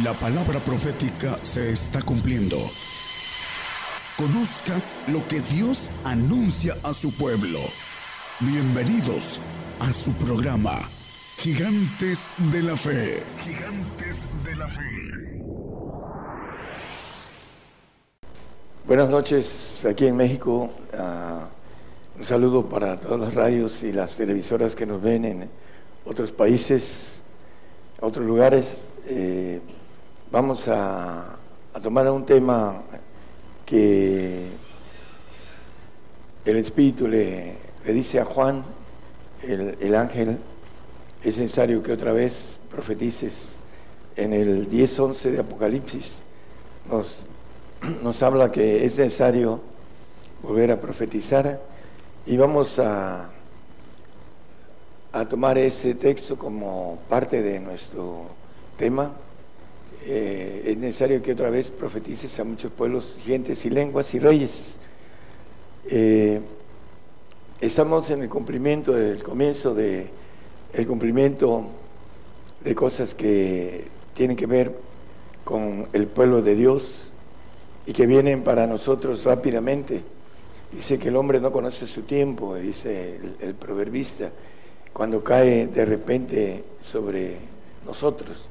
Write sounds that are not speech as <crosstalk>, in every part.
La palabra profética se está cumpliendo. Conozca lo que Dios anuncia a su pueblo. Bienvenidos a su programa, Gigantes de la Fe. Gigantes de la Fe. Buenas noches aquí en México. Ah, un saludo para todas las radios y las televisoras que nos ven en otros países, otros lugares. Eh, Vamos a, tomar un tema que el Espíritu le, dice a Juan, el, ángel, es necesario que otra vez profetices. En el 10.11 de Apocalipsis nos, <clears throat> nos habla que es necesario volver a profetizar y vamos a, a tomar ese texto como parte de nuestro tema eh, es necesario que otra vez profetices a muchos pueblos, gentes y lenguas y reyes. Eh, estamos en el cumplimiento del comienzo de el cumplimiento de cosas que tienen que ver con el pueblo de Dios y que vienen para nosotros rápidamente. Dice que el hombre no conoce su tiempo, dice el proverbista, cuando cae de repente sobre nosotros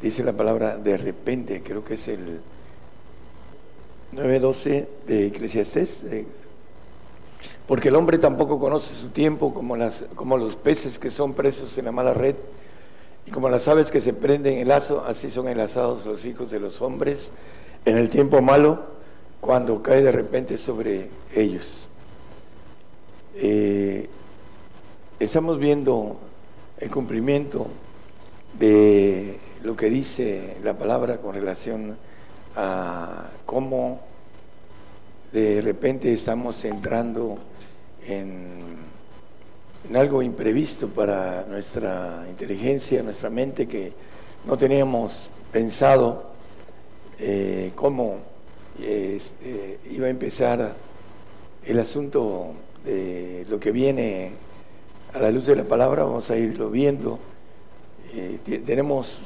dice la palabra de repente, creo que es el 9.12 de Eclesiastés, porque el hombre tampoco conoce su tiempo como, las, como los peces que son presos en la mala red, y como las aves que se prenden en el lazo, así son enlazados los hijos de los hombres en el tiempo malo, cuando cae de repente sobre ellos. Eh, estamos viendo el cumplimiento de lo que dice la palabra con relación a cómo de repente estamos entrando en, algo imprevisto para nuestra inteligencia, nuestra mente, que no teníamos pensado eh, cómo este, iba a empezar el asunto de lo que viene a la luz de la palabra, vamos a irlo viendo. Eh, tenemos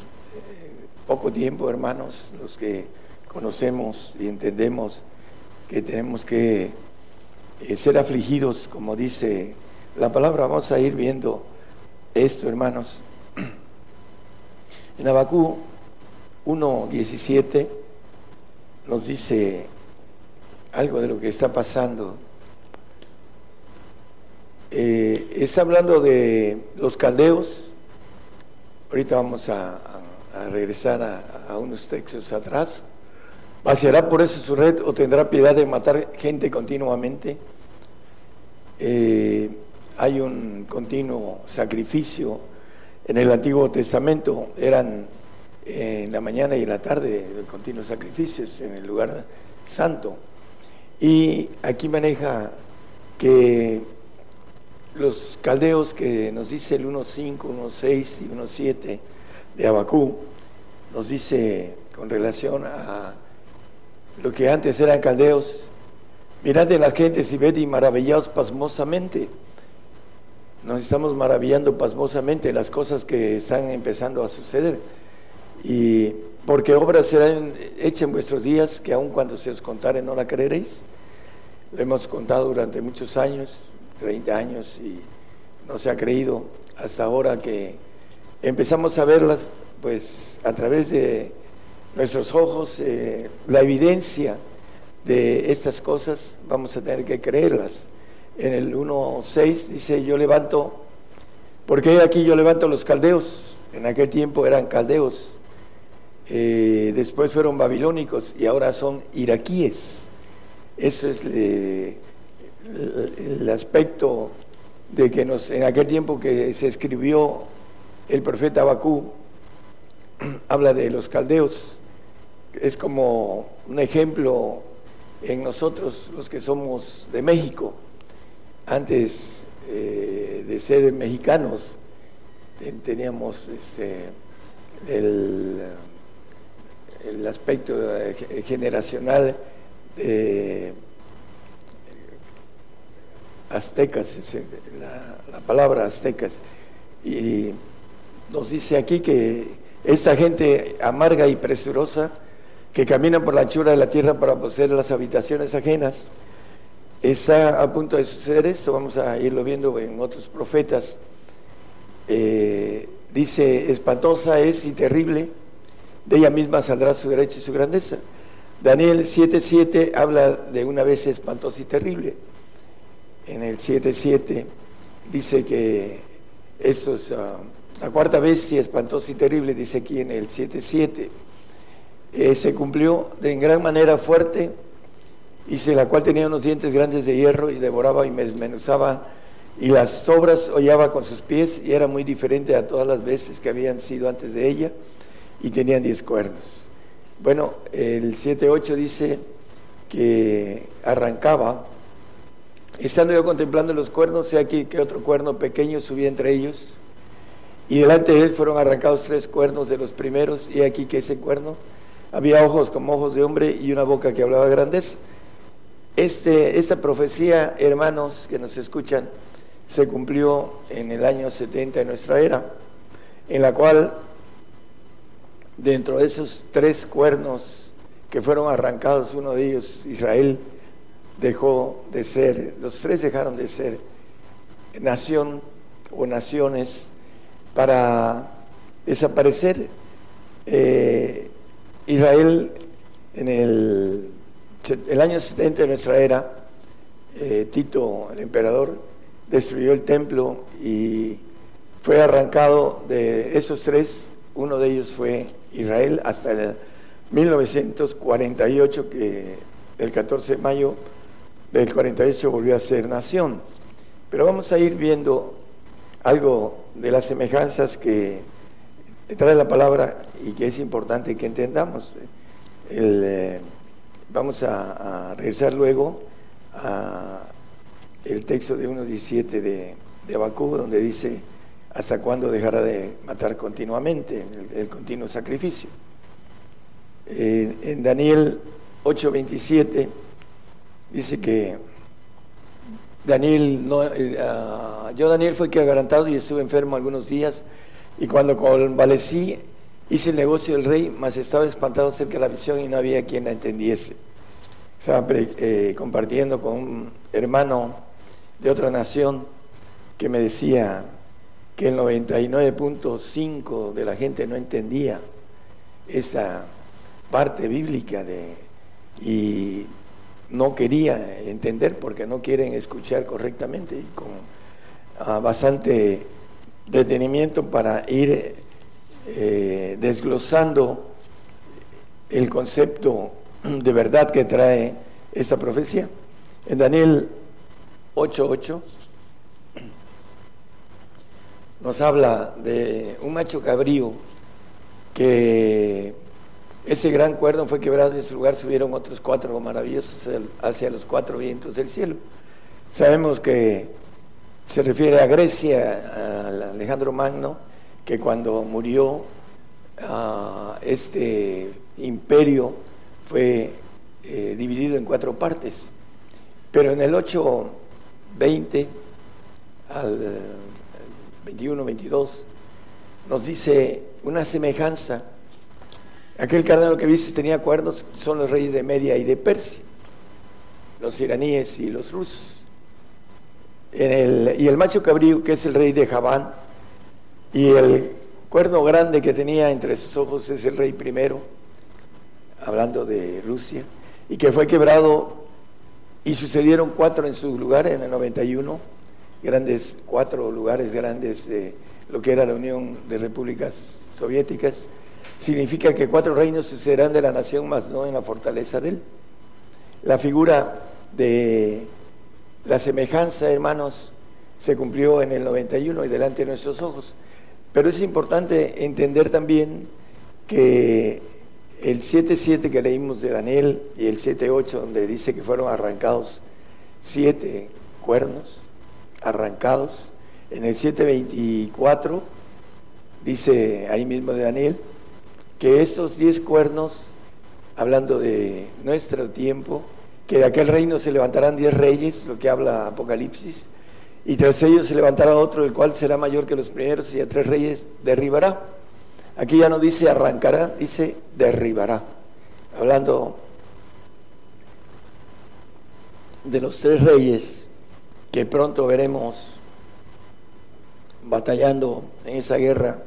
poco tiempo, hermanos, los que conocemos y entendemos que tenemos que eh, ser afligidos, como dice la palabra. Vamos a ir viendo esto, hermanos. En Abacú 1.17 nos dice algo de lo que está pasando. Eh, es hablando de los caldeos. Ahorita vamos a regresar a, unos textos atrás. ¿Vaciará por eso su red o tendrá piedad de matar gente continuamente? Eh, hay un continuo sacrificio. En el Antiguo Testamento eran en la mañana y en la tarde continuos sacrificios en el lugar santo. Y aquí maneja que los caldeos que nos dice el 1.5, 1.6 y 1.7 de Abacú nos dice con relación a lo que antes eran caldeos, mirad de las gentes y ved y maravillaos pasmosamente. Nos estamos maravillando pasmosamente las cosas que están empezando a suceder. Y porque obras serán hechas en vuestros días que aun cuando se os contare no la creeréis. Lo hemos contado durante muchos años, 30 años, y no se ha creído hasta ahora que empezamos a verlas pues a través de nuestros ojos, eh, la evidencia de estas cosas, vamos a tener que creerlas. En el 1.6 dice, yo levanto, porque aquí yo levanto los caldeos, en aquel tiempo eran caldeos, eh, después fueron babilónicos y ahora son iraquíes. Eso es eh, el aspecto de que en aquel tiempo que se escribió el profeta Abacú <clears throat> habla de los caldeos, es como un ejemplo en nosotros los que somos de México, antes eh, de ser mexicanos, teníamos este, el, aspecto generacional de aztecas, la, la palabra aztecas, y nos dice aquí que esa gente amarga y presurosa que camina por la anchura de la tierra para poseer las habitaciones ajenas. Está a punto de suceder esto, vamos a irlo viendo en otros profetas. Eh, dice, espantosa es y terrible, de ella misma saldrá su derecho y su grandeza. Daniel 7.7 habla de una vez espantosa y terrible. En el 7.7 dice que esto es ah, la cuarta bestia espantosa y terrible, dice aquí en el 7.7. Eh, se cumplió de en gran manera fuerte, dice la cual tenía unos dientes grandes de hierro y devoraba y desmenuzaba y las sobras hollaba con sus pies y era muy diferente a todas las veces que habían sido antes de ella y tenían diez cuernos. Bueno, el 7.8 dice que arrancaba, estando yo contemplando los cuernos, sé aquí que otro cuerno pequeño subía entre ellos, y delante de él fueron arrancados tres cuernos de los primeros, y aquí que ese cuerno había ojos como ojos de hombre y una boca que hablaba grandeza. Este, esta profecía, hermanos que nos escuchan, se cumplió en el año 70 de nuestra era, en la cual dentro de esos tres cuernos que fueron arrancados, uno de ellos, Israel, dejó de ser, los tres dejaron de ser nación o naciones para desaparecer. Eh, Israel en el, año 70 de nuestra era, eh, Tito, el emperador, destruyó el templo y fue arrancado de esos tres, uno de ellos fue Israel hasta el 1948, que el 14 de mayo del 48 volvió a ser nación. Pero vamos a ir viendo algo de las semejanzas que trae la palabra y que es importante que entendamos. Eh, vamos a, regresar luego a el texto de 1.17 de, de Abacú, donde dice hasta cuándo dejará de matar continuamente, el, continuo sacrificio. en Daniel 8:27 dice que Daniel, no, eh, ah, yo Daniel fue que agarantado y estuve enfermo algunos días y cuando convalecí hice el negocio del rey, mas estaba espantado cerca de la visión y no había quien la entendiese. Estaba eh, compartiendo con un hermano de otra nación que me decía, que el 99.5 de la gente no entendía esa parte bíblica de, y no quería entender porque no quieren escuchar correctamente y con ah, bastante detenimiento para ir eh, desglosando el concepto de verdad que trae esta profecía. En Daniel 8.8 nos habla de un macho cabrío que ese gran cuerno fue quebrado y en su lugar subieron otros cuatro maravillosos hacia los cuatro vientos del cielo. Sabemos que se refiere a Grecia, a Alejandro Magno, que cuando murió este imperio fue eh, dividido en cuatro partes. Pero en el 820 al 21, 22, nos dice una semejanza. Aquel carnero que viste tenía cuernos, son los reyes de Media y de Persia, los iraníes y los rusos. Y el macho cabrío, que es el rey de Javán, y el cuerno grande que tenía entre sus ojos es el rey primero, hablando de Rusia, y que fue quebrado y sucedieron cuatro en su lugar en el 91 grandes, cuatro lugares grandes de lo que era la Unión de Repúblicas Soviéticas, significa que cuatro reinos sucederán de la nación, más no en la fortaleza de él. La figura de la semejanza, hermanos, se cumplió en el 91 y delante de nuestros ojos. Pero es importante entender también que el 7.7 que leímos de Daniel y el 7.8 donde dice que fueron arrancados siete cuernos, arrancados. En el 724 dice ahí mismo de Daniel que estos diez cuernos, hablando de nuestro tiempo, que de aquel reino se levantarán diez reyes, lo que habla Apocalipsis, y tras ellos se levantará otro, el cual será mayor que los primeros, y a tres reyes derribará. Aquí ya no dice arrancará, dice derribará. Hablando de los tres reyes que pronto veremos batallando en esa guerra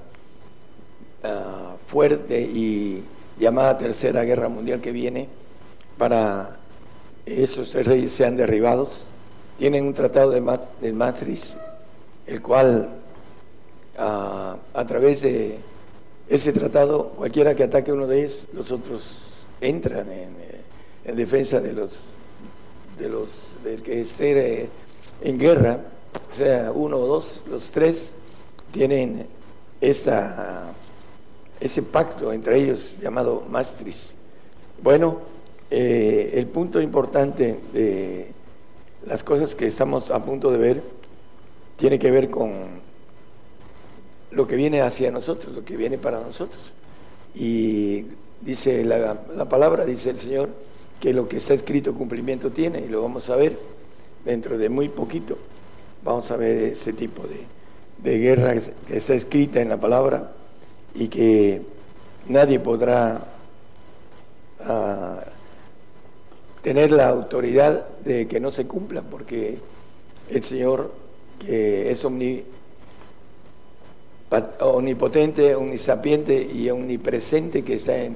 ah, fuerte y llamada Tercera Guerra Mundial que viene para esos tres reyes sean derribados. Tienen un tratado de, Matriz, el cual ah, a través de ese tratado, cualquiera que ataque uno de ellos, los otros entran en, eh, defensa de los, de los del que esté en guerra, sea uno o dos, los tres tienen esta, ese pacto entre ellos llamado Maastricht. Bueno, eh, el punto importante de las cosas que estamos a punto de ver tiene que ver con lo que viene hacia nosotros, lo que viene para nosotros. Y dice la, palabra, dice el Señor, que lo que está escrito cumplimiento tiene y lo vamos a ver dentro de muy poquito. Vamos a ver ese tipo de, guerra que está escrita en la palabra y que nadie podrá ah, tener la autoridad de que no se cumpla, porque el Señor, que es omnipotente, omnisapiente y omnipresente, que está en,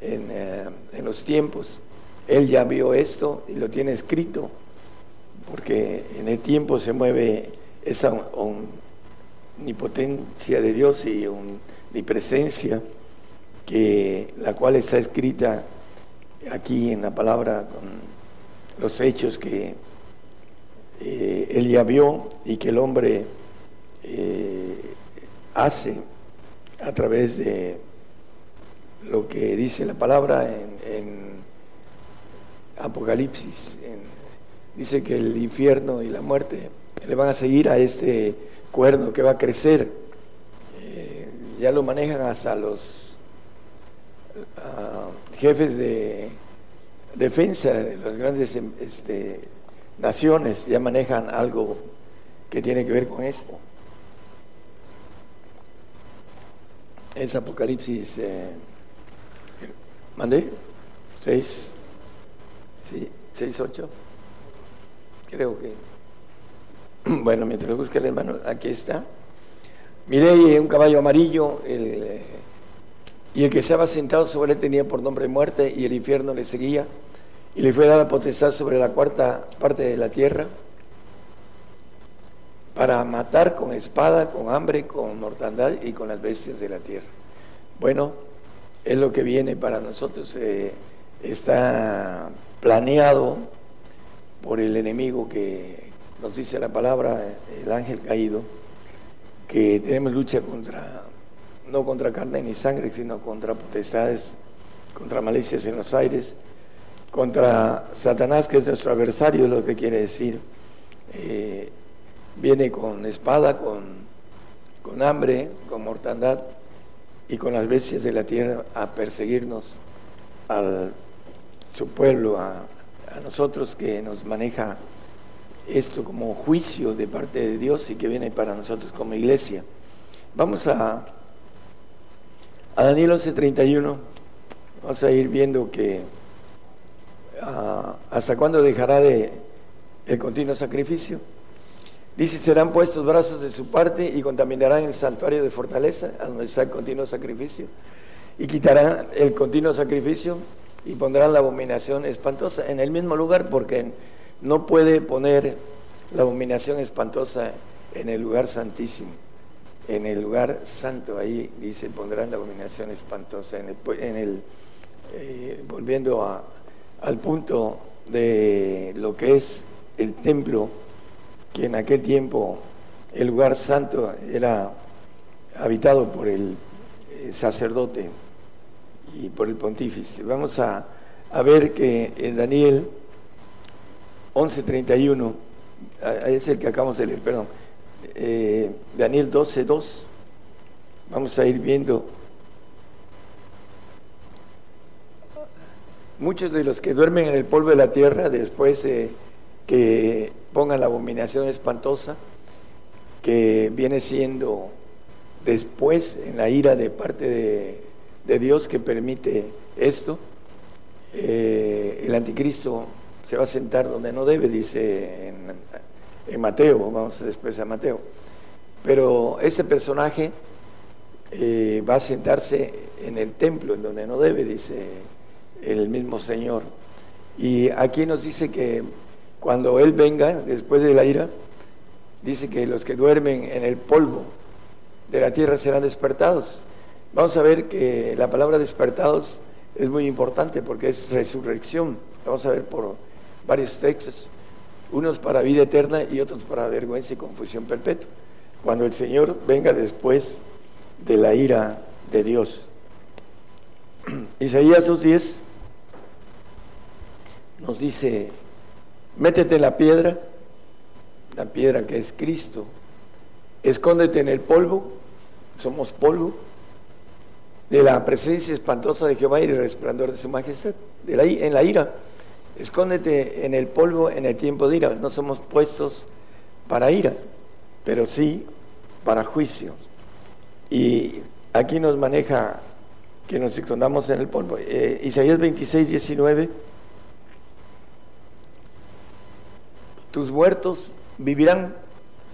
eh, en, los tiempos, Él ya vio esto y lo tiene escrito, porque en el tiempo se mueve esa omnipotencia de Dios y omnipresencia, que, la cual está escrita aquí en la palabra con los hechos que eh, él ya vio y que el hombre eh, hace a través de lo que dice la palabra en, Apocalipsis. dice que el infierno y la muerte le van a seguir a este cuerno que va a crecer. Ya lo manejan hasta los jefes de defensa de las grandes este, naciones, ya manejan algo que tiene que ver con esto. Es Apocalipsis, eh, ¿mandé? ¿Seis? ¿Sí? ¿Seis, ocho? Creo que. <clears throat> Bueno, mientras lo busca el hermano, aquí está. Miré un caballo amarillo, eh, y el que estaba sentado sobre él tenía por nombre muerte y el infierno le seguía y le fue dada potestad sobre la cuarta parte de la tierra para matar con espada, con hambre, con mortandad y con las bestias de la tierra. Bueno, es lo que viene para nosotros. Eh, está planeado por el enemigo que nos dice la palabra, el ángel caído, que tenemos lucha contra no contra carne ni sangre, sino contra potestades, contra malicias en los aires, contra Satanás, que es nuestro adversario, es lo que quiere decir. Eh, viene con espada, con, con hambre, con mortandad y con las bestias de la tierra a perseguirnos, a su pueblo, a, a nosotros que nos maneja esto como juicio de parte de Dios y que viene para nosotros como iglesia. Vamos a a Daniel 11:31 vamos a ir viendo que ah, hasta cuándo dejará de el continuo sacrificio. Dice, serán puestos brazos de su parte y contaminarán el santuario de fortaleza, a donde está el continuo sacrificio, y quitarán el continuo sacrificio y pondrán la abominación espantosa en el mismo lugar, porque no puede poner la abominación espantosa en el lugar santísimo en el lugar santo, ahí dice, pondrán la abominación espantosa, en el, eh, volviendo al punto de lo que es el templo, que en aquel tiempo el lugar santo era habitado por el eh, sacerdote y por el pontífice. Vamos a, ver que en Daniel 11:31, es el que acabamos de leer, perdón, eh, Daniel 12, 2. Vamos a ir viendo. Muchos de los que duermen en el polvo de la tierra, después de que pongan la abominación espantosa, que viene siendo después en la ira de parte de, Dios que permite esto, eh, el anticristo se va a sentar donde no debe, dice en, Mateo, vamos después a Mateo. Pero ese personaje eh, va a sentarse en el templo, en donde no debe, dice el mismo Señor. Y aquí nos dice que cuando Él venga, después de la ira, dice que los que duermen en el polvo de la tierra serán despertados. Vamos a ver que la palabra despertados es muy importante porque es resurrección. Vamos a ver por varios textos, unos para vida eterna y otros para vergüenza y confusión perpetua. Cuando el Señor venga después de la ira de Dios. <clears throat> Isaías 2.10 nos dice, métete en la piedra, la piedra que es Cristo, escóndete en el polvo, somos polvo, de la presencia espantosa de Jehová y del resplandor de su majestad, de la, en la ira. Escóndete en el polvo en el tiempo de ira. No somos puestos para ira, pero sí para juicio. Y aquí nos maneja que nos escondamos en el polvo. Eh, Isaías 26, 19. Tus muertos vivirán,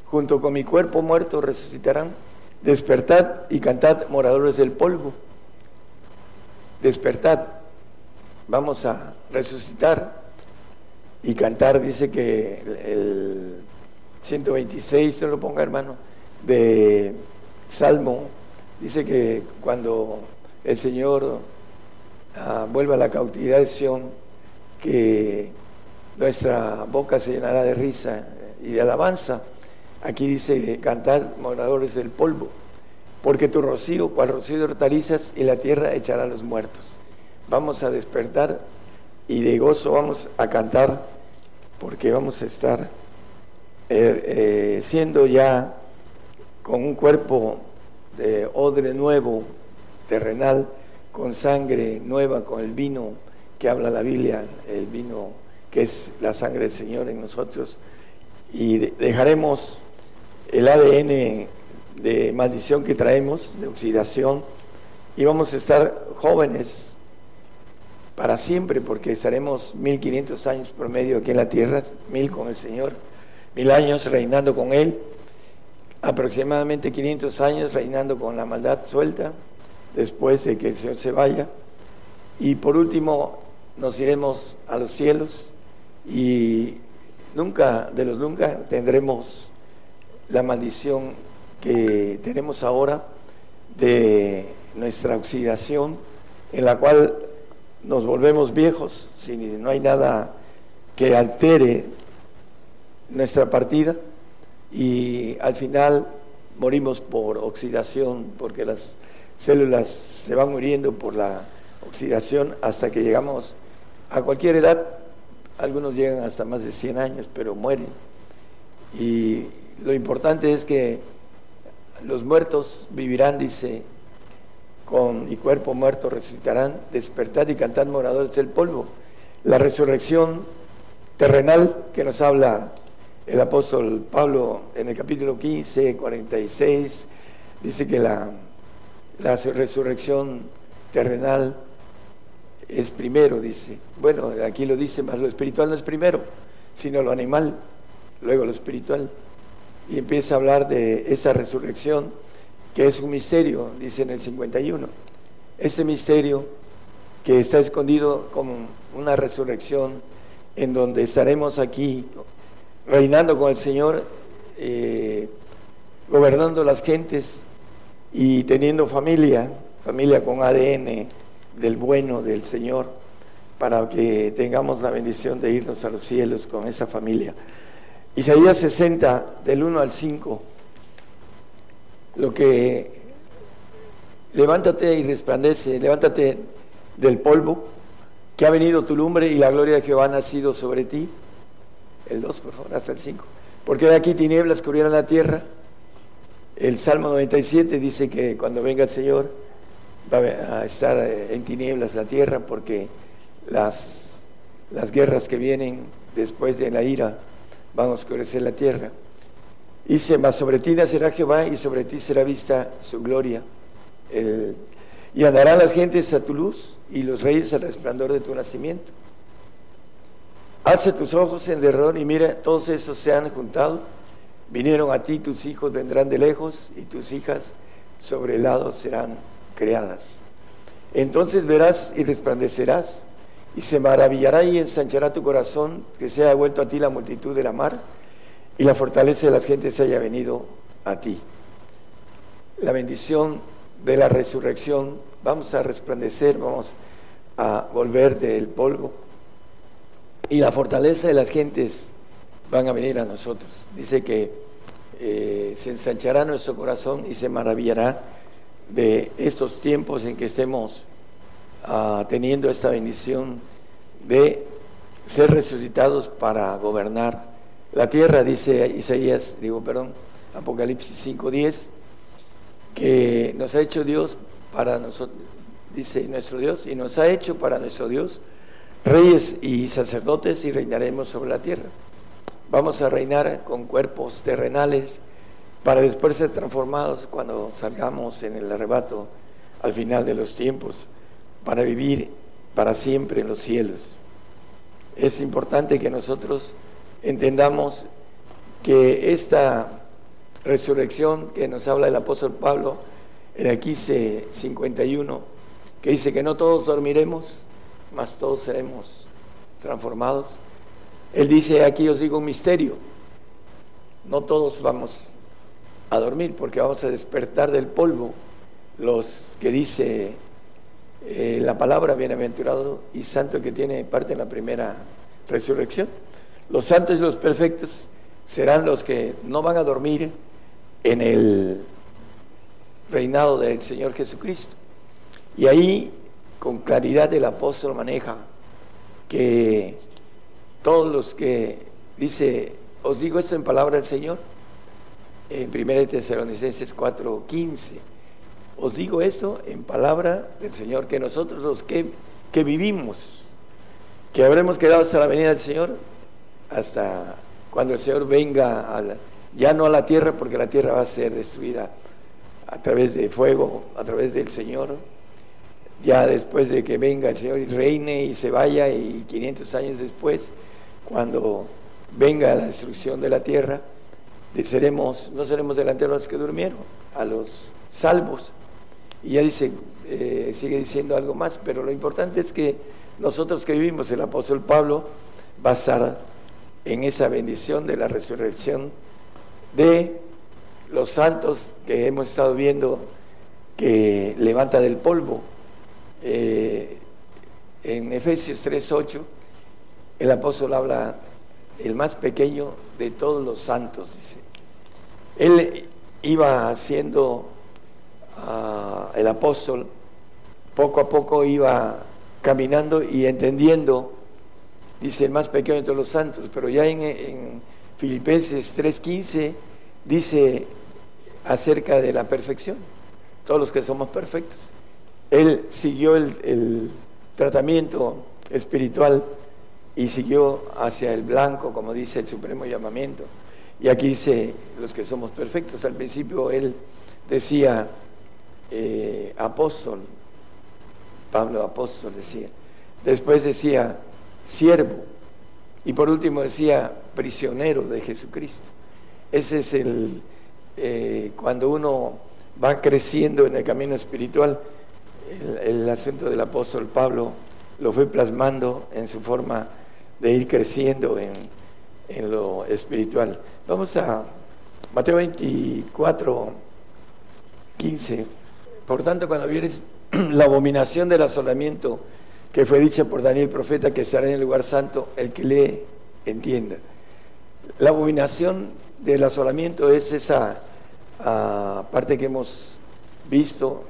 junto con mi cuerpo muerto resucitarán. Despertad y cantad, moradores del polvo. Despertad. Vamos a resucitar y cantar. Dice que el 126, no lo ponga hermano, de Salmo dice que cuando el Señor ah, vuelva a la cautividad de Sion, que nuestra boca se llenará de risa y de alabanza. Aquí dice, cantad moradores del polvo, porque tu rocío, cual rocío de hortalizas, y la tierra echará a los muertos. Vamos a despertar y de gozo vamos a cantar, porque vamos a estar eh, eh, siendo ya con un cuerpo de odre nuevo, terrenal, con sangre nueva, con el vino que habla la Biblia, el vino que es la sangre del Señor en nosotros, y dejaremos el ADN de maldición que traemos, de oxidación, y vamos a estar jóvenes para siempre, porque estaremos 1500 años promedio aquí en la tierra, mil con el Señor, mil años reinando con Él aproximadamente 500 años reinando con la maldad suelta, después de que el Señor se vaya. Y por último, nos iremos a los cielos y nunca, de los nunca, tendremos la maldición que tenemos ahora de nuestra oxidación, en la cual nos volvemos viejos, si no hay nada que altere nuestra partida y al final morimos por oxidación, porque las células se van muriendo por la oxidación hasta que llegamos a cualquier edad. Algunos llegan hasta más de 100 años, pero mueren. Y lo importante es que los muertos vivirán, dice, con mi cuerpo muerto resucitarán, despertad y cantad moradores del polvo. La resurrección terrenal que nos habla el apóstol Pablo en el capítulo 15, 46, dice que la, la resurrección terrenal es primero, dice. Bueno, aquí lo dice, más lo espiritual no es primero, sino lo animal, luego lo espiritual. Y empieza a hablar de esa resurrección, que es un misterio, dice en el 51. Ese misterio que está escondido como una resurrección en donde estaremos aquí reinando con el Señor, eh, gobernando las gentes y teniendo familia, familia con ADN del bueno del Señor, para que tengamos la bendición de irnos a los cielos con esa familia. Isaías 60, del 1 al 5, lo que levántate y resplandece, levántate del polvo, que ha venido tu lumbre y la gloria de Jehová ha nacido sobre ti el 2, por favor, hasta el 5. Porque de aquí tinieblas cubrieron la tierra. El Salmo 97 dice que cuando venga el Señor va a estar eh, en tinieblas la tierra porque las, las guerras que vienen después de la ira van a oscurecer la tierra. Dice, mas sobre ti nacerá Jehová y sobre ti será vista su gloria. y andarán las gentes a tu luz y los reyes al resplandor de tu nacimiento. Alza tus ojos en derredor y mira, todos esos se han juntado. Vinieron a ti, tus hijos vendrán de lejos y tus hijas sobre el lado serán creadas. Entonces verás y resplandecerás y se maravillará y ensanchará tu corazón que se haya vuelto a ti la multitud de la mar y la fortaleza de las gentes haya venido a ti. La bendición de la resurrección, vamos a resplandecer, vamos a volver del polvo y la fortaleza de las gentes van a venir a nosotros. Dice que eh, se ensanchará nuestro corazón y se maravillará de estos tiempos en que estemos ah, teniendo esta bendición de ser resucitados para gobernar la tierra, dice Isaías, digo, perdón, Apocalipsis 5.10, que nos ha hecho Dios para nosotros, dice nuestro Dios, y nos ha hecho para nuestro Dios reyes y sacerdotes y reinaremos sobre la tierra. Vamos a reinar con cuerpos terrenales para después ser transformados cuando salgamos en el arrebato al final de los tiempos, para vivir para siempre en los cielos. Es importante que nosotros entendamos que esta resurrección que nos habla el apóstol Pablo en el 15, 51, que dice que no todos dormiremos, mas todos seremos transformados. Él dice, aquí os digo un misterio, no todos vamos a dormir porque vamos a despertar del polvo los que dice eh, la palabra bienaventurado y santo que tiene parte en la primera resurrección. Los santos y los perfectos serán los que no van a dormir en el reinado del Señor Jesucristo. Y ahí con claridad el apóstol maneja que todos los que dice, os digo esto en palabra del Señor, en 1 Tesalonicenses 4:15, os digo esto en palabra del Señor, que nosotros los que, que vivimos, que habremos quedado hasta la venida del Señor, hasta cuando el Señor venga, ya no a la tierra, porque la tierra va a ser destruida a través de fuego, a través del Señor, ya después de que venga el Señor y reine y se vaya, y 500 años después, cuando venga la destrucción de la tierra, seremos, no seremos delanteros a los que durmieron, a los salvos. Y ya dice, eh, sigue diciendo algo más, pero lo importante es que nosotros que vivimos, el apóstol Pablo va a estar en esa bendición de la resurrección de los santos que hemos estado viendo que levanta del polvo eh, en Efesios 3.8, el apóstol habla, el más pequeño de todos los santos, dice. Él iba haciendo, ah, el apóstol, poco a poco iba caminando y entendiendo, dice el más pequeño de todos los santos, pero ya en, en Filipenses 3.15 dice acerca de la perfección, todos los que somos perfectos. Él siguió el, tratamiento espiritual y siguió hacia el blanco, como dice el supremo llamamiento. Y aquí dice los que somos perfectos. Al principio él decía eh, apóstol, Pablo apóstol decía. Después decía siervo. Y por último decía prisionero de Jesucristo. Ese es el, eh, cuando uno va creciendo en el camino espiritual, el, asunto del apóstol Pablo lo fue plasmando en su forma de ir creciendo en, en lo espiritual. Vamos a Mateo 24, 15. Por tanto, cuando vienes <clears throat> la abominación del asolamiento que fue dicha por Daniel profeta que estará en el lugar santo, el que lee entienda. La abominación del asolamiento es esa ah, parte que hemos visto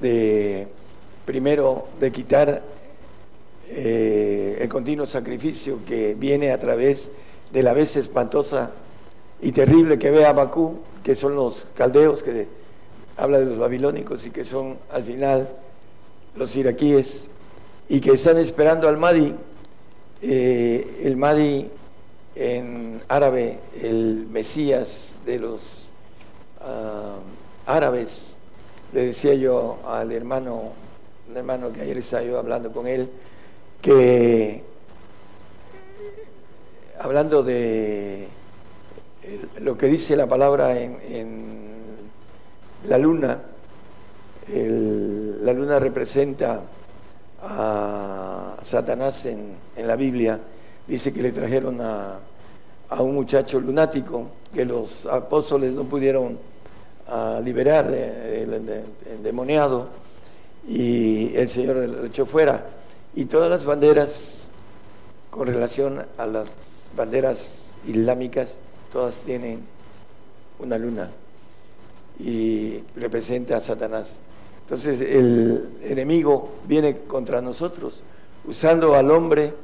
de, primero, de quitar eh, el continuo sacrificio que viene a través de la vez espantosa y terrible que ve a Bakú, que son los caldeos, que habla de los babilónicos y que son al final los iraquíes, y que están esperando al Madi. Eh, el Madi en árabe el Mesías de los ah, árabes. Le decía yo al hermano, un hermano que ayer estaba yo hablando con él, que hablando de lo que dice la palabra en, la luna, la luna representa a Satanás en, la Biblia, dice que le trajeron a, un muchacho lunático que los apóstoles no pudieron ah, liberar del de, endemoniado y el Señor lo echó fuera. Y todas las banderas con relación a las banderas islámicas, todas tienen una luna y representa a Satanás. Entonces el enemigo viene contra nosotros usando al hombre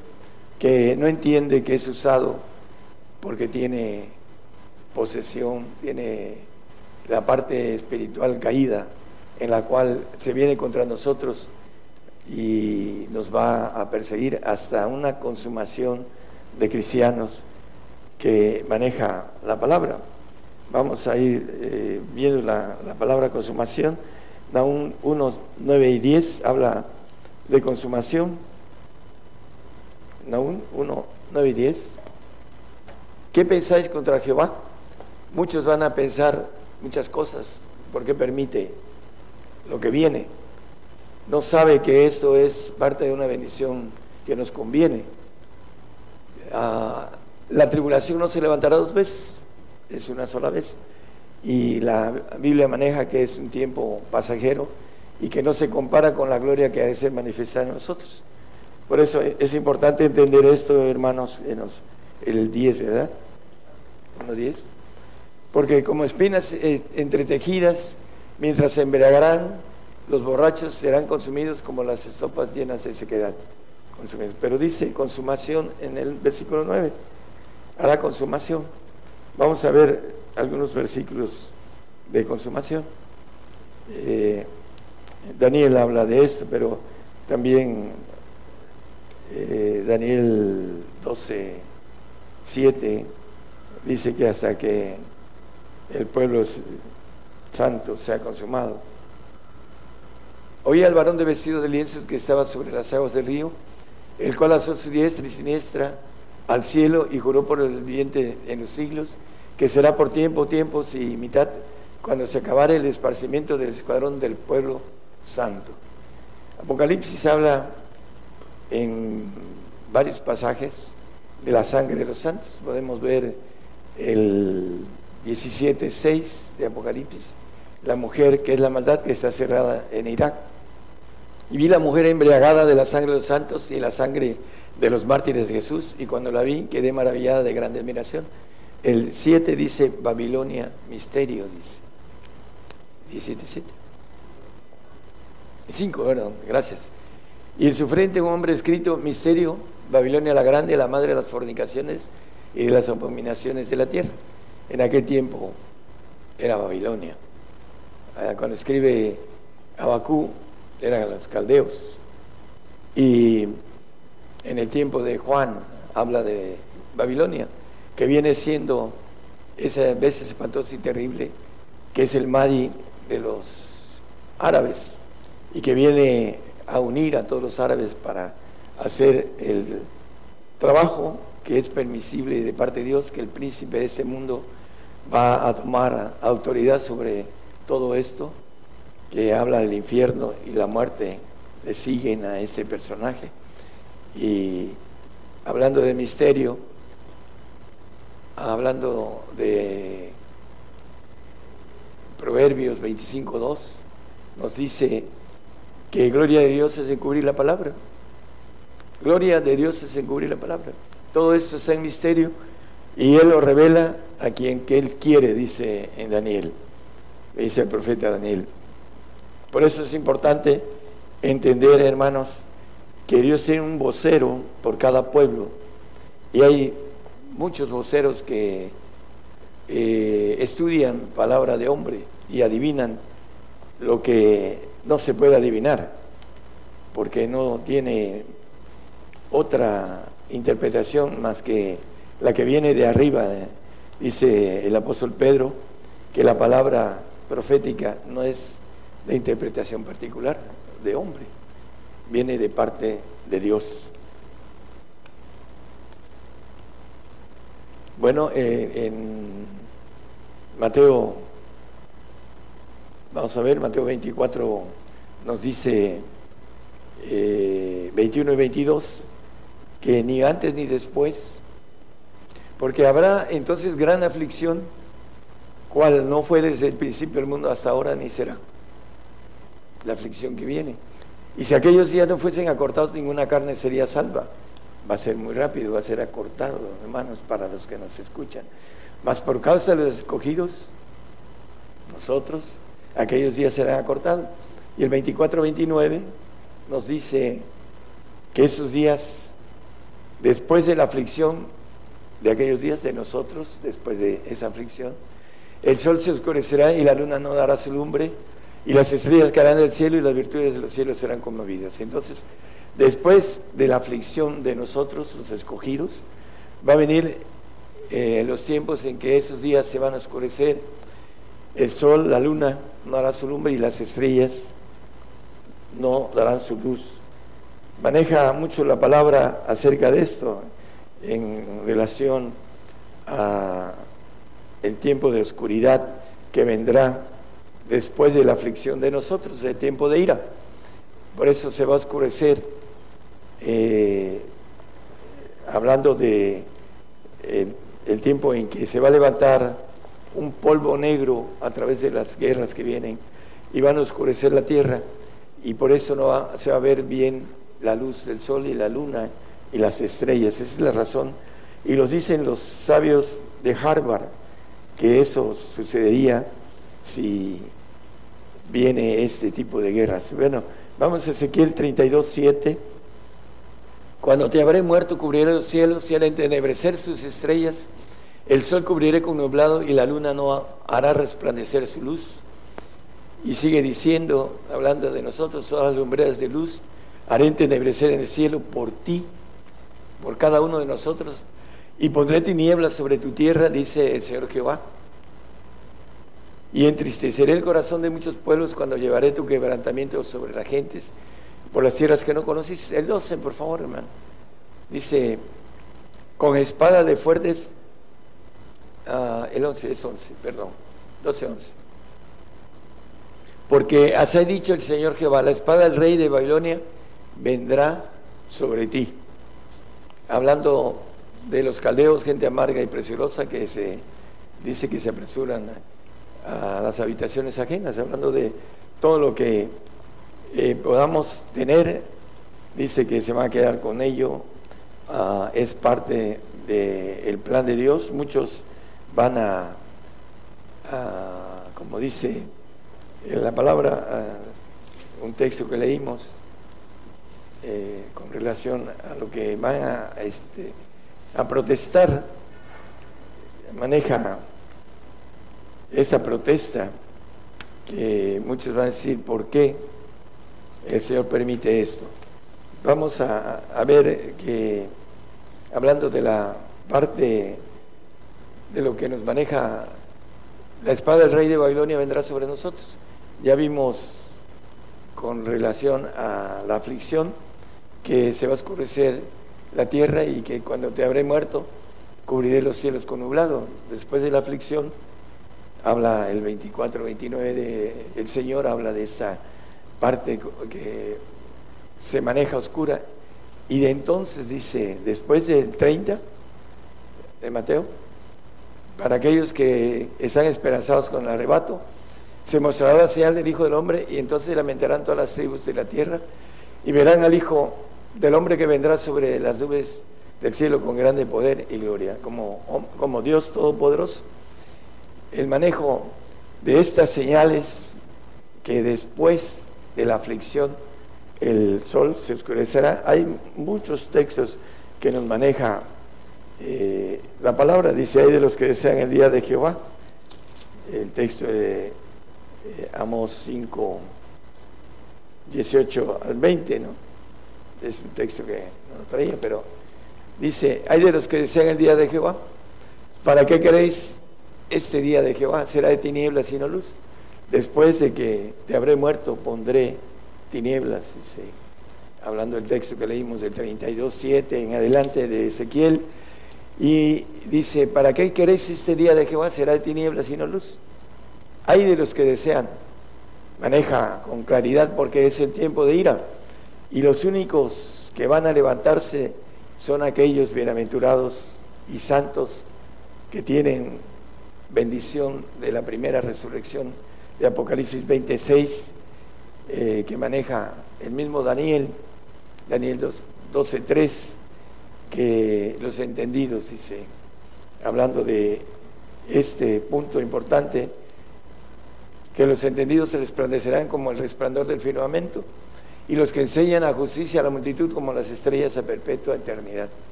que no entiende que es usado porque tiene posesión, tiene la parte espiritual caída en la cual se viene contra nosotros y nos va a perseguir hasta una consumación de cristianos que maneja la palabra. Vamos a ir eh, viendo la, palabra consumación. Naún 1, 9 y 10 habla de consumación. Naún 1, 9 y 10. ¿Qué pensáis contra Jehová? Muchos van a pensar muchas cosas, porque permite lo que viene. No sabe que esto es parte de una bendición que nos conviene. Ah, la tribulación no se levantará dos veces, es una sola vez. Y la Biblia maneja que es un tiempo pasajero y que no se compara con la gloria que ha de ser manifestada en nosotros. Por eso es importante entender esto, hermanos, en el 10, ¿verdad? 1.10. Porque como espinas eh, entretejidas, mientras se embriagarán, los borrachos serán consumidos como las sopas llenas de sequedad. Pero dice consumación en el versículo 9 hará consumación. Vamos a ver algunos versículos de consumación. Eh, Daniel habla de esto, pero también eh, Daniel 12, 7 dice que hasta que el pueblo santo sea consumado. Oí al varón de vestido de lienzo que estaba sobre las aguas del río, el cual alzó su diestra y siniestra al cielo y juró por el viviente en los siglos, que será por tiempo, tiempos y mitad, cuando se acabare el esparcimiento del escuadrón del pueblo santo. Apocalipsis habla en varios pasajes de la sangre de los santos. Podemos ver el 17.6 de Apocalipsis, la mujer que es la maldad que está cerrada en Irak. Y vi la mujer embriagada de la sangre de los santos y la sangre de los mártires de Jesús y cuando la vi quedé maravillada de grande admiración. El 7 dice Babilonia, misterio, dice. 17, 7. 5, perdón, gracias. Y en su frente un hombre escrito, misterio, Babilonia la grande, la madre de las fornicaciones y de las abominaciones de la tierra. En aquel tiempo era Babilonia. Cuando escribe Abacú, eran los caldeos. Y en el tiempo de Juan habla de Babilonia, que viene siendo esa vez espantosa y terrible, que es el Madi de los árabes y que viene a unir a todos los árabes para hacer el trabajo que es permisible de parte de Dios, que el príncipe de ese mundo va a tomar autoridad sobre todo esto, que habla del infierno y la muerte, le siguen a ese personaje. Y hablando de misterio, hablando de Proverbios 25.2, nos dice que gloria de Dios es encubrir la palabra. Gloria de Dios es encubrir la palabra. Todo esto está en misterio y Él lo revela a quien que Él quiere, dice en Daniel, dice el profeta Daniel. Por eso es importante entender, hermanos, que Dios tiene un vocero por cada pueblo y hay muchos voceros que eh, estudian palabra de hombre y adivinan lo que no se puede adivinar, porque no tiene otra interpretación más que la que viene de arriba. Dice el apóstol Pedro que la palabra profética no es de interpretación particular de hombre, viene de parte de Dios. Bueno, eh, en Mateo, vamos a ver, Mateo 24 nos dice 21 eh, y 22 que ni antes ni después, porque habrá entonces gran aflicción, cual no fue desde el principio del mundo hasta ahora ni será la aflicción que viene. Y si aquellos días no fuesen acortados, ninguna carne sería salva va a ser muy rápido, va a ser acortado, hermanos, para los que nos escuchan. Mas por causa de los escogidos, nosotros, aquellos días serán acortados. Y el 24-29 nos dice que esos días, después de la aflicción de aquellos días de nosotros, después de esa aflicción, el sol se oscurecerá y la luna no dará su lumbre, y las estrellas caerán del cielo y las virtudes de los cielos serán conmovidas. Entonces, Después de la aflicción de nosotros, los escogidos, va a venir eh, los tiempos en que esos días se van a oscurecer, el sol, la luna no hará su lumbre y las estrellas no darán su luz. Maneja mucho la palabra acerca de esto en relación a el tiempo de oscuridad que vendrá después de la aflicción de nosotros, el tiempo de ira. Por eso se va a oscurecer eh, hablando de el tiempo en que se va a levantar un polvo negro a través de las guerras que vienen y van a oscurecer la tierra y por eso no se va a ver bien la luz del sol y la luna y las estrellas. Esa es la razón. Y los dicen los sabios de Harvard que eso sucedería si viene este tipo de guerras. Bueno, vamos a Ezequiel 32, 7. Cuando te habré muerto, cubriré los cielos y al entenebrecer sus estrellas, el sol cubriré con nublado y la luna no hará resplandecer su luz. Y sigue diciendo, hablando de nosotros, todas las lumbreras de luz, haré entenebrecer en el cielo por ti, por cada uno de nosotros, y pondré tinieblas sobre tu tierra, dice el Señor Jehová. Y entristeceré el corazón de muchos pueblos cuando llevaré tu quebrantamiento sobre las gentes por las tierras que no conocís. El 12, por favor, hermano. Dice, con espada de fuertes, ah, el 11 es 11, perdón, 12, 11. Porque así ha dicho el Señor Jehová, la espada del rey de Babilonia vendrá sobre ti. Hablando de los caldeos, gente amarga y preciosa que se dice que se apresuran a las habitaciones ajenas, hablando de todo lo que eh, podamos tener, dice que se va a quedar con ello, ah, es parte del plan de Dios. Muchos van a, como dice la palabra, un texto que leímos eh, con relación a lo que van a, este, a protestar, maneja esa protesta que muchos van a decir, ¿por qué? El Señor permite esto. Vamos a, ver que, hablando de la parte de lo que nos maneja la espada del rey de Babilonia vendrá sobre nosotros. Ya vimos con relación a la aflicción que se va a oscurecer la tierra y que cuando te habré muerto cubriré los cielos con nublado. Después de la aflicción, habla el 24-29 de el Señor, habla de esta parte que se maneja oscura. Y de entonces dice, después del 30 de Mateo, para aquellos que están esperanzados con el arrebato, se mostrará la señal del Hijo del Hombre y entonces lamentarán todas las tribus de la tierra y verán al Hijo del Hombre que vendrá sobre las nubes del cielo con grande poder y gloria, como, como Dios Todopoderoso. El manejo de estas señales que después de la aflicción, el sol se oscurecerá. Hay muchos textos que nos maneja eh, la palabra, dice, hay de los que desean el día de Jehová. El texto de Amos 5, 18 al 20, ¿no? Es un texto que no traía, pero Dice, hay de los que desean el día de Jehová. ¿Para qué queréis este día de Jehová? Será de tinieblas y no luz. Después de que te habré muerto, pondré tinieblas. Hablando del texto que leímos del 32.7 en adelante de Ezequiel. Y dice, ¿para qué queréis este día de Jehová? Será de tinieblas y no luz. Hay de los que desean. Maneja con claridad porque es el tiempo de ira. Y los únicos que van a levantarse son aquellos bienaventurados y santos que tienen bendición de la primera resurrección de Apocalipsis 26, eh, que maneja el mismo Daniel, Daniel 12.3, que los entendidos, dice, hablando de este punto importante, que los entendidos se resplandecerán como el resplandor del firmamento y los que enseñan a justicia a la multitud como las estrellas a perpetua eternidad.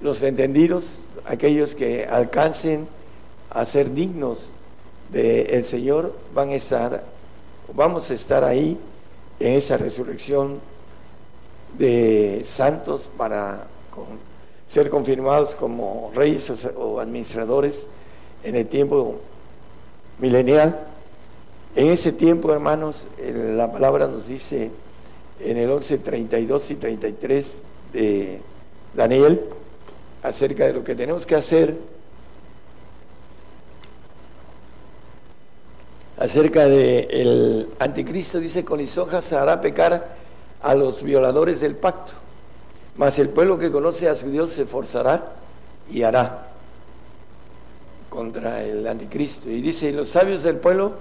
Los entendidos, aquellos que alcancen a ser dignos del Señor, van a estar, vamos a estar ahí en esa resurrección de santos para ser confirmados como reyes o administradores en el tiempo milenial. En ese tiempo, hermanos, la palabra nos dice en el 11, 32 y 33 de Daniel acerca de lo que tenemos que hacer acerca del el anticristo, dice, con lisonjas hará pecar a los violadores del pacto, mas el pueblo que conoce a su Dios se forzará y hará contra el anticristo. Y dice, los sabios del pueblo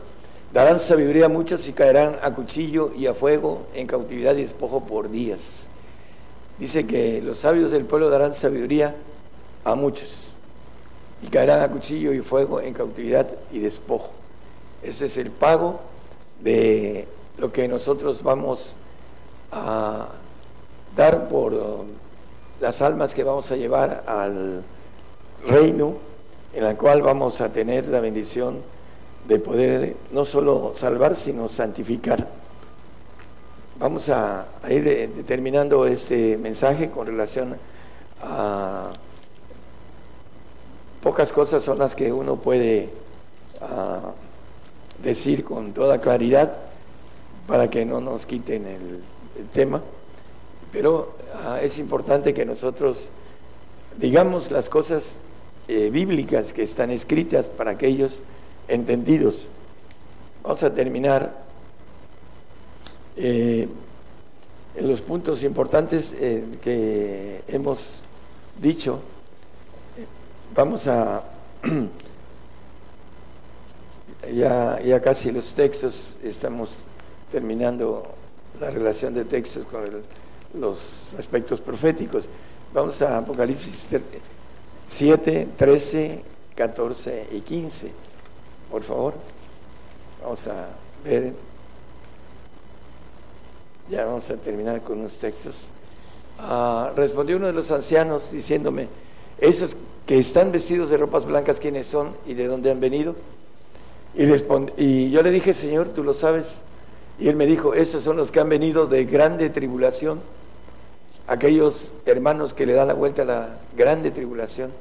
darán sabiduría a muchos y caerán a cuchillo y a fuego en cautividad y despojo por días. Dice que los sabios del pueblo darán sabiduría a muchos y caerán a cuchillo y fuego en cautividad y despojo. Ese es el pago de lo que nosotros vamos a dar por las almas que vamos a llevar al reino en la cual vamos a tener la bendición de poder no solo salvar, sino santificar. Vamos a, ir terminando este mensaje con relación a pocas cosas son las que uno puede ah, decir con toda claridad para que no nos quiten el, tema, pero ah, es importante que nosotros digamos las cosas eh, bíblicas que están escritas para aquellos entendidos. Vamos a terminar eh, en los puntos importantes eh, que hemos dicho. Vamos a <clears throat> ya, ya casi los textos, estamos terminando la relación de textos con los aspectos proféticos. Vamos a Apocalipsis 7, 13, 14 y 15. Por favor, vamos a ver. Ya vamos a terminar con unos textos. Ah, respondió uno de los ancianos diciéndome, esos que están vestidos de ropas blancas, ¿quiénes son y de dónde han venido? Y, yo le dije, Señor, tú lo sabes. Y él me dijo, esos son los que han venido de grande tribulación aquellos hermanos que le dan la vuelta a la grande tribulación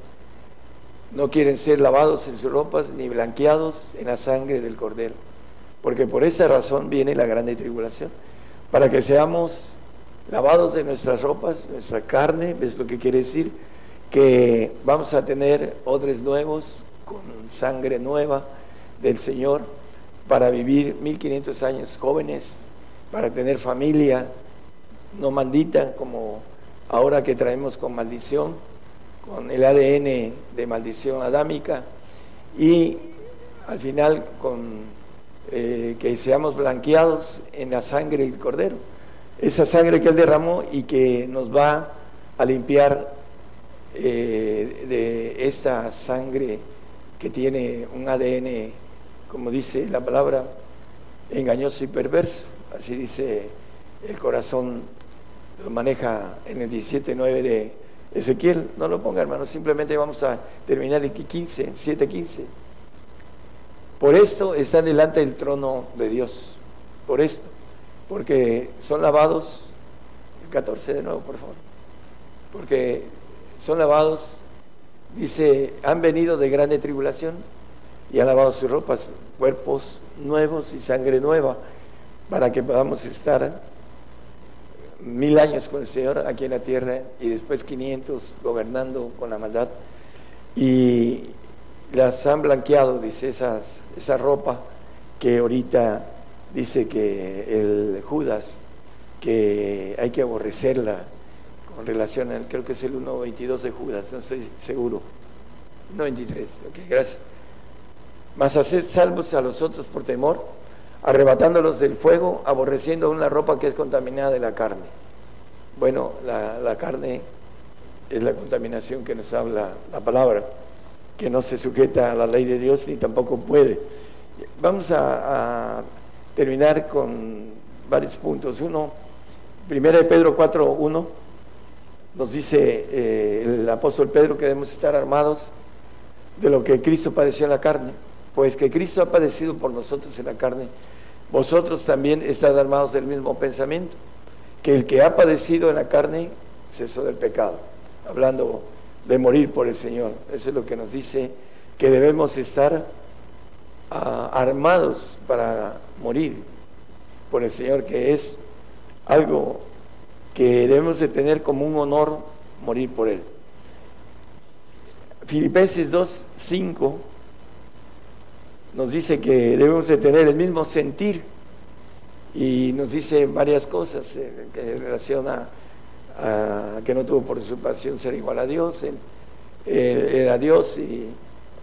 no quieren ser lavados en sus ropas ni blanqueados en la sangre del cordero, porque por esa razón viene la grande tribulación, para que seamos lavados de nuestras ropas, nuestra carne, ¿ves lo que quiere decir? Que vamos a tener odres nuevos, con sangre nueva del Señor, para vivir 1500 años jóvenes, para tener familia, no maldita como ahora que traemos con maldición, con el ADN de maldición adámica y al final con eh, que seamos blanqueados en la sangre del cordero, esa sangre que él derramó y que nos va a limpiar eh, de esta sangre que tiene un ADN, como dice la palabra, engañoso y perverso, así dice el corazón lo maneja en el 17.9 de Ezequiel. No lo ponga, hermano, simplemente vamos a terminar el 15, 7.15. Por esto están delante del trono de Dios. Por esto. Porque son lavados. El 14 de nuevo, por favor. porque son lavados, dice, han venido de grande tribulación y han lavado sus ropas, cuerpos nuevos y sangre nueva, para que podamos estar mil años con el Señor aquí en la tierra y después 500 gobernando con la maldad. Y las han blanqueado, dice, esas, esa ropa que ahorita dice que el Judas, que hay que aborrecerla con relación al, creo que es el 1.22 de Judas, no estoy seguro. 1.23, ok, gracias. Mas hacer salvos a los otros por temor, arrebatándolos del fuego, aborreciendo una ropa que es contaminada de la carne. Bueno, la, carne es la contaminación que nos habla la palabra, que no se sujeta a la ley de Dios ni tampoco puede. Vamos a, terminar con varios puntos. Uno, primera de Pedro 4.1, nos dice eh, el apóstol Pedro que debemos estar armados de lo que Cristo padeció en la carne pues que Cristo ha padecido por nosotros en la carne, vosotros también están armados del mismo pensamiento, que el que ha padecido en la carne cesó del pecado, hablando de morir por el Señor. Eso es lo que nos dice que debemos estar ah, armados para morir por el Señor, que es algo que debemos de tener como un honor morir por Él. Filipenses 2, 5 nos dice que debemos de tener el mismo sentir y nos dice varias cosas eh, en relación a, que no tuvo por su pasión ser igual a Dios, él, era Dios y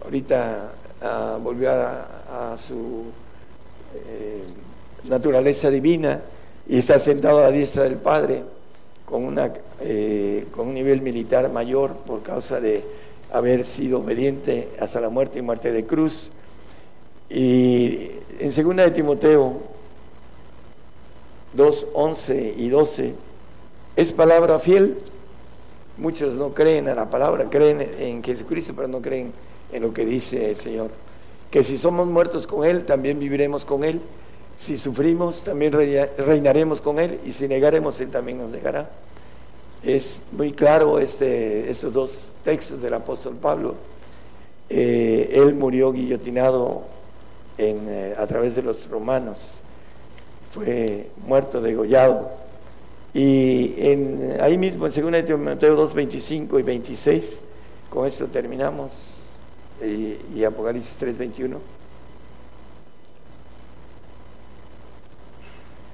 ahorita ah, volvió a, su eh, naturaleza divina y está sentado a la diestra del Padre con, una, eh, con un nivel militar mayor por causa de haber sido obediente hasta la muerte y muerte de cruz. Y en segunda de Timoteo 2, 11 y 12, es palabra fiel. Muchos no creen a la palabra, creen en Jesucristo, pero no creen en lo que dice el Señor. Que si somos muertos con Él, también viviremos con Él. Si sufrimos, también reinaremos con Él. Y si negaremos, Él también nos dejará. Es muy claro este, estos dos textos del apóstol Pablo. Eh, él murió guillotinado eh, a través de los romanos. Fue muerto, degollado. Y en, ahí mismo, en 2 Timoteo 2, 25 y 26, con esto terminamos, y, y Apocalipsis 3, 21.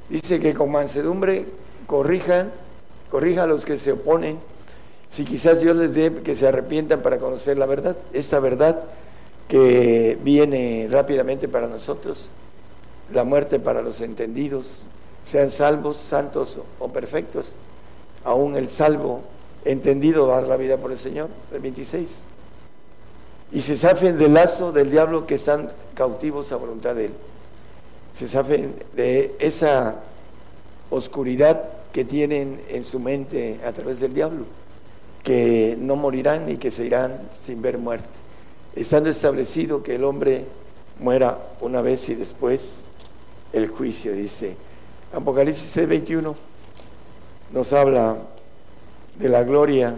Dice que con mansedumbre corrijan, corrijan a los que se oponen, si quizás Dios les dé que se arrepientan para conocer la verdad. Esta verdad que viene rápidamente para nosotros, la muerte para los entendidos, sean salvos, santos o perfectos, aún el salvo entendido va a dar la vida por el Señor, el 26. Y se safen del lazo del diablo que están cautivos a voluntad de él. Se safen de esa oscuridad que tienen en su mente a través del diablo, que no morirán y que se irán sin ver muerte estando establecido que el hombre muera una vez y después el juicio, dice. Apocalipsis 21 nos habla de la gloria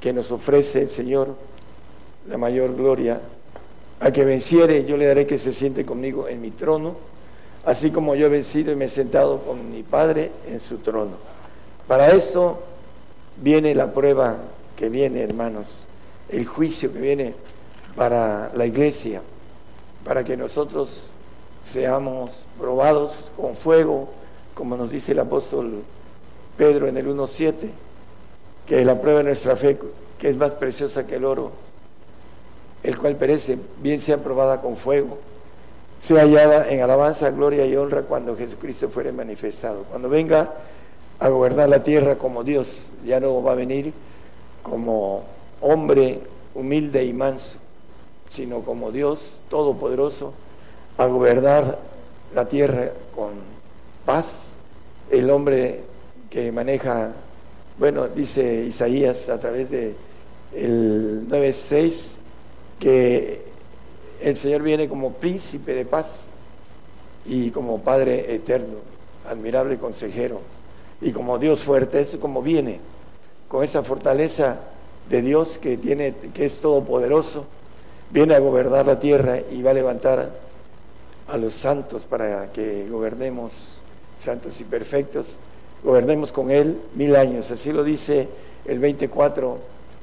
que nos ofrece el Señor, la mayor gloria. Al que venciere, yo le daré que se siente conmigo en mi trono, así como yo he vencido y me he sentado con mi Padre en su trono. Para esto viene la prueba que viene, hermanos el juicio que viene para la iglesia, para que nosotros seamos probados con fuego, como nos dice el apóstol Pedro en el 1.7, que la prueba de nuestra fe, que es más preciosa que el oro, el cual perece, bien sea probada con fuego, sea hallada en alabanza, gloria y honra cuando Jesucristo fuere manifestado. Cuando venga a gobernar la tierra como Dios, ya no va a venir como hombre humilde y manso, sino como Dios todopoderoso, a gobernar la tierra con paz. El hombre que maneja, bueno, dice Isaías a través de el 9.6, que el Señor viene como príncipe de paz y como Padre eterno, admirable consejero, y como Dios fuerte, eso como viene con esa fortaleza de Dios que, tiene, que es todopoderoso, viene a gobernar la tierra y va a levantar a los santos para que gobernemos, santos y perfectos, gobernemos con Él mil años. Así lo dice el 24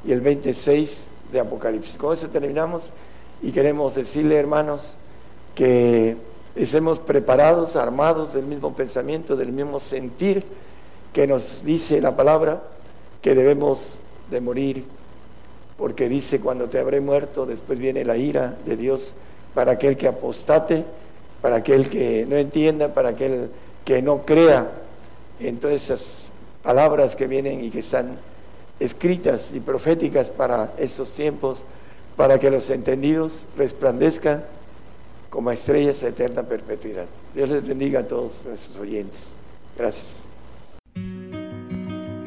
y el 26 de Apocalipsis. Con eso terminamos y queremos decirle, hermanos, que estemos preparados, armados del mismo pensamiento, del mismo sentir que nos dice la palabra, que debemos de morir, porque dice, cuando te habré muerto, después viene la ira de Dios para aquel que apostate, para aquel que no entienda, para aquel que no crea en todas esas palabras que vienen y que están escritas y proféticas para estos tiempos, para que los entendidos resplandezcan como estrellas de eterna perpetuidad. Dios les bendiga a todos nuestros oyentes. Gracias.